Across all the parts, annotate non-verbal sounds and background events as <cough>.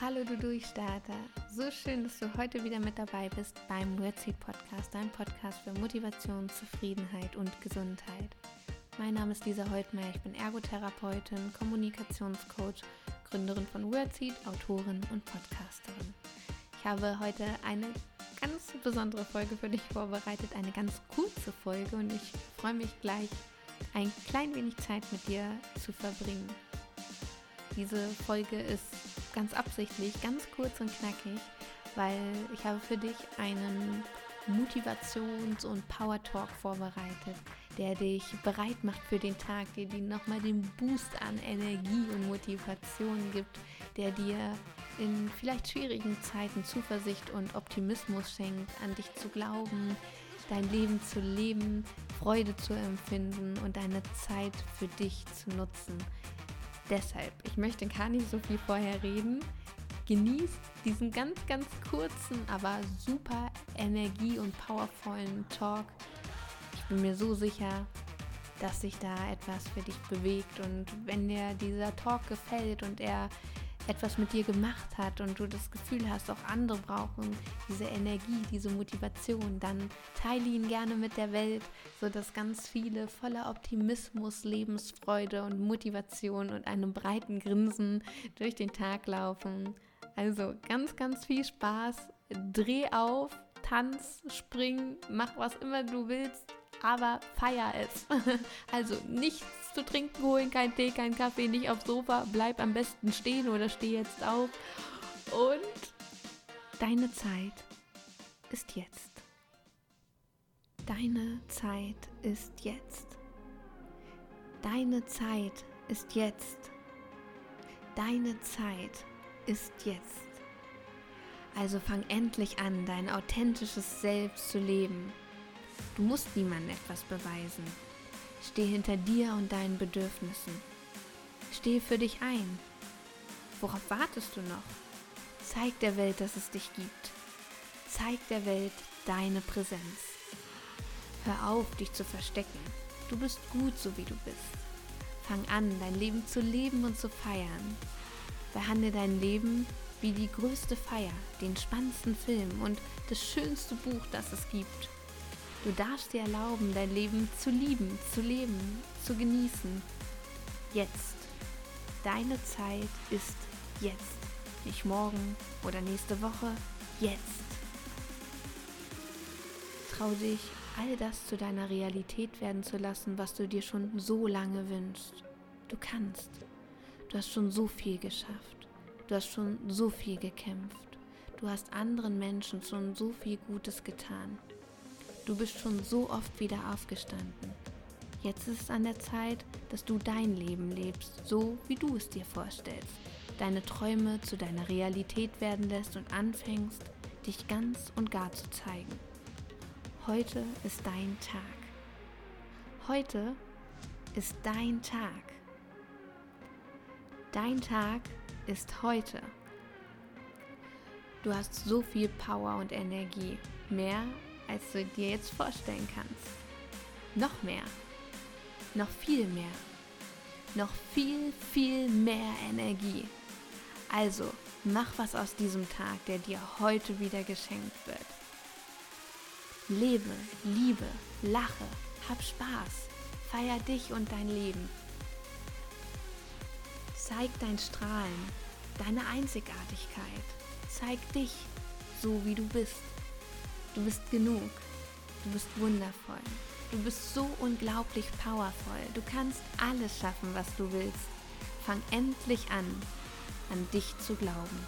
Hallo du Durchstarter. So schön, dass du heute wieder mit dabei bist beim Wordseed Podcast, dein Podcast für Motivation, Zufriedenheit und Gesundheit. Mein Name ist Lisa Holtmeier, ich bin Ergotherapeutin, Kommunikationscoach, Gründerin von Wordseed, Autorin und Podcasterin. Ich habe heute eine ganz besondere Folge für dich vorbereitet, eine ganz kurze Folge und ich freue mich gleich, ein klein wenig Zeit mit dir zu verbringen. Diese Folge ist ganz absichtlich, ganz kurz und knackig, weil ich habe für dich einen Motivations- und Power-Talk vorbereitet, der dich bereit macht für den Tag, der dir nochmal den Boost an Energie und Motivation gibt, der dir in vielleicht schwierigen Zeiten Zuversicht und Optimismus schenkt, an dich zu glauben, dein Leben zu leben, Freude zu empfinden und deine Zeit für dich zu nutzen. Deshalb, ich möchte gar nicht so viel vorher reden. Genießt diesen ganz, ganz kurzen, aber super energie- und powervollen Talk. Ich bin mir so sicher, dass sich da etwas für dich bewegt. Und wenn dir dieser Talk gefällt und er etwas mit dir gemacht hat und du das Gefühl hast, auch andere brauchen diese Energie, diese Motivation, dann teile ihn gerne mit der Welt, sodass ganz viele voller Optimismus, Lebensfreude und Motivation und einem breiten Grinsen durch den Tag laufen. Also ganz, ganz viel Spaß. Dreh auf, tanz, spring, mach was immer du willst aber feier es. <laughs> Also nichts zu trinken holen, kein Tee, kein Kaffee, nicht aufs Sofa, bleib am besten stehen oder steh jetzt auf. Und deine Zeit ist jetzt. Deine Zeit ist jetzt. Deine Zeit ist jetzt. Deine Zeit ist jetzt. Also fang endlich an, dein authentisches Selbst zu leben Du musst niemandem etwas beweisen. Steh hinter dir und deinen Bedürfnissen. Steh für dich ein. Worauf wartest du noch? Zeig der Welt, dass es dich gibt. Zeig der Welt deine Präsenz. Hör auf, dich zu verstecken. Du bist gut, so wie du bist. Fang an, dein Leben zu leben und zu feiern. Behandle dein Leben wie die größte Feier, den spannendsten Film und das schönste Buch, das es gibt. Du darfst dir erlauben, dein Leben zu lieben, zu leben, zu genießen. Jetzt. Deine Zeit ist jetzt. Nicht morgen oder nächste Woche. Jetzt. Trau dich, all das zu deiner Realität werden zu lassen, was du dir schon so lange wünschst. Du kannst. Du hast schon so viel geschafft. Du hast schon so viel gekämpft. Du hast anderen Menschen schon so viel Gutes getan. Du bist schon so oft wieder aufgestanden. Jetzt ist es an der Zeit, dass du dein Leben lebst, so wie du es dir vorstellst. Deine Träume zu deiner Realität werden lässt und anfängst, dich ganz und gar zu zeigen. Heute ist dein Tag. Heute ist dein Tag. Dein Tag ist heute. Du hast so viel Power und Energie, mehr als du dir jetzt vorstellen kannst. Noch mehr. Noch viel mehr. Noch viel, viel mehr Energie. Also, mach was aus diesem Tag, der dir heute wieder geschenkt wird. Lebe, liebe, lache, hab Spaß, feier dich und dein Leben. Zeig dein Strahlen, deine Einzigartigkeit. Zeig dich, so wie du bist. Du bist genug. Du bist wundervoll. Du bist so unglaublich powervoll. Du kannst alles schaffen, was du willst. Fang endlich an, an dich zu glauben.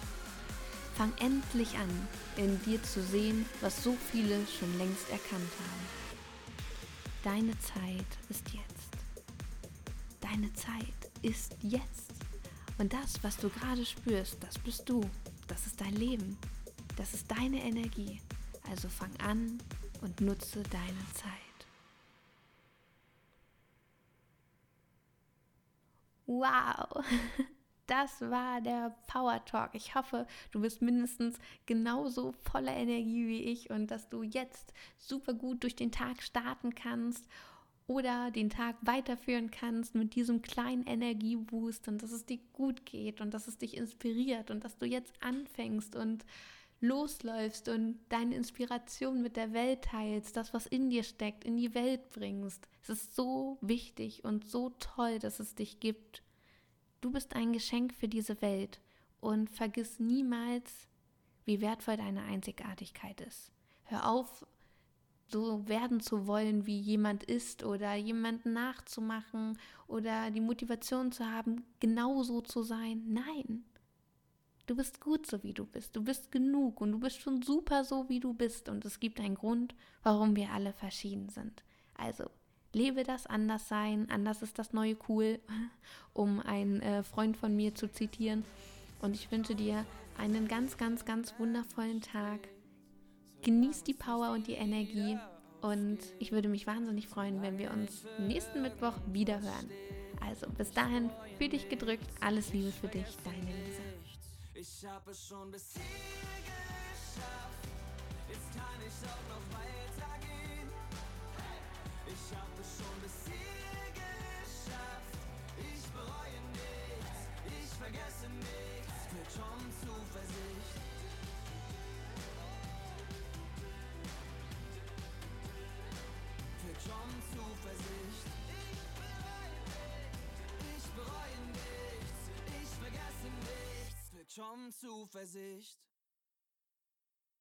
Fang endlich an, in dir zu sehen, was so viele schon längst erkannt haben. Deine Zeit ist jetzt. Deine Zeit ist jetzt. Und das, was du gerade spürst, das bist du. Das ist dein Leben. Das ist deine Energie. Also fang an und nutze deine Zeit. Wow, <laughs> das war der Power Talk. Ich hoffe, du bist mindestens genauso voller Energie wie ich und dass du jetzt super gut durch den Tag starten kannst oder den Tag weiterführen kannst mit diesem kleinen Energieboost und dass es dir gut geht und dass es dich inspiriert und dass du jetzt anfängst und losläufst und deine Inspiration mit der Welt teilst, das, was in dir steckt, in die Welt bringst. Es ist so wichtig und so toll, dass es dich gibt. Du bist ein Geschenk für diese Welt und vergiss niemals, wie wertvoll deine Einzigartigkeit ist. Hör auf, so werden zu wollen, wie jemand ist oder jemanden nachzumachen oder die Motivation zu haben, genauso zu sein. Nein, Du bist gut so, wie du bist. Du bist genug und du bist schon super so, wie du bist. Und es gibt einen Grund, warum wir alle verschieden sind. Also, lebe das Anderssein. Anders ist das neue Cool, <laughs> um einen äh, Freund von mir zu zitieren. Und ich wünsche dir einen ganz, ganz, ganz wundervollen Tag. Genieß die Power und die Energie. Und ich würde mich wahnsinnig freuen, wenn wir uns nächsten Mittwoch wieder hören. Also bis dahin, fühl dich gedrückt. Alles Liebe für dich, deine Lisa. Ich hab es schon bis hier geschafft. Jetzt kann ich auch noch weitergehen. Ich hab es schon bis hier geschafft. Ich bereue nichts, ich vergesse nichts. Mit schon Zuversicht. Mit schon Zuversicht. Schon Zuversicht.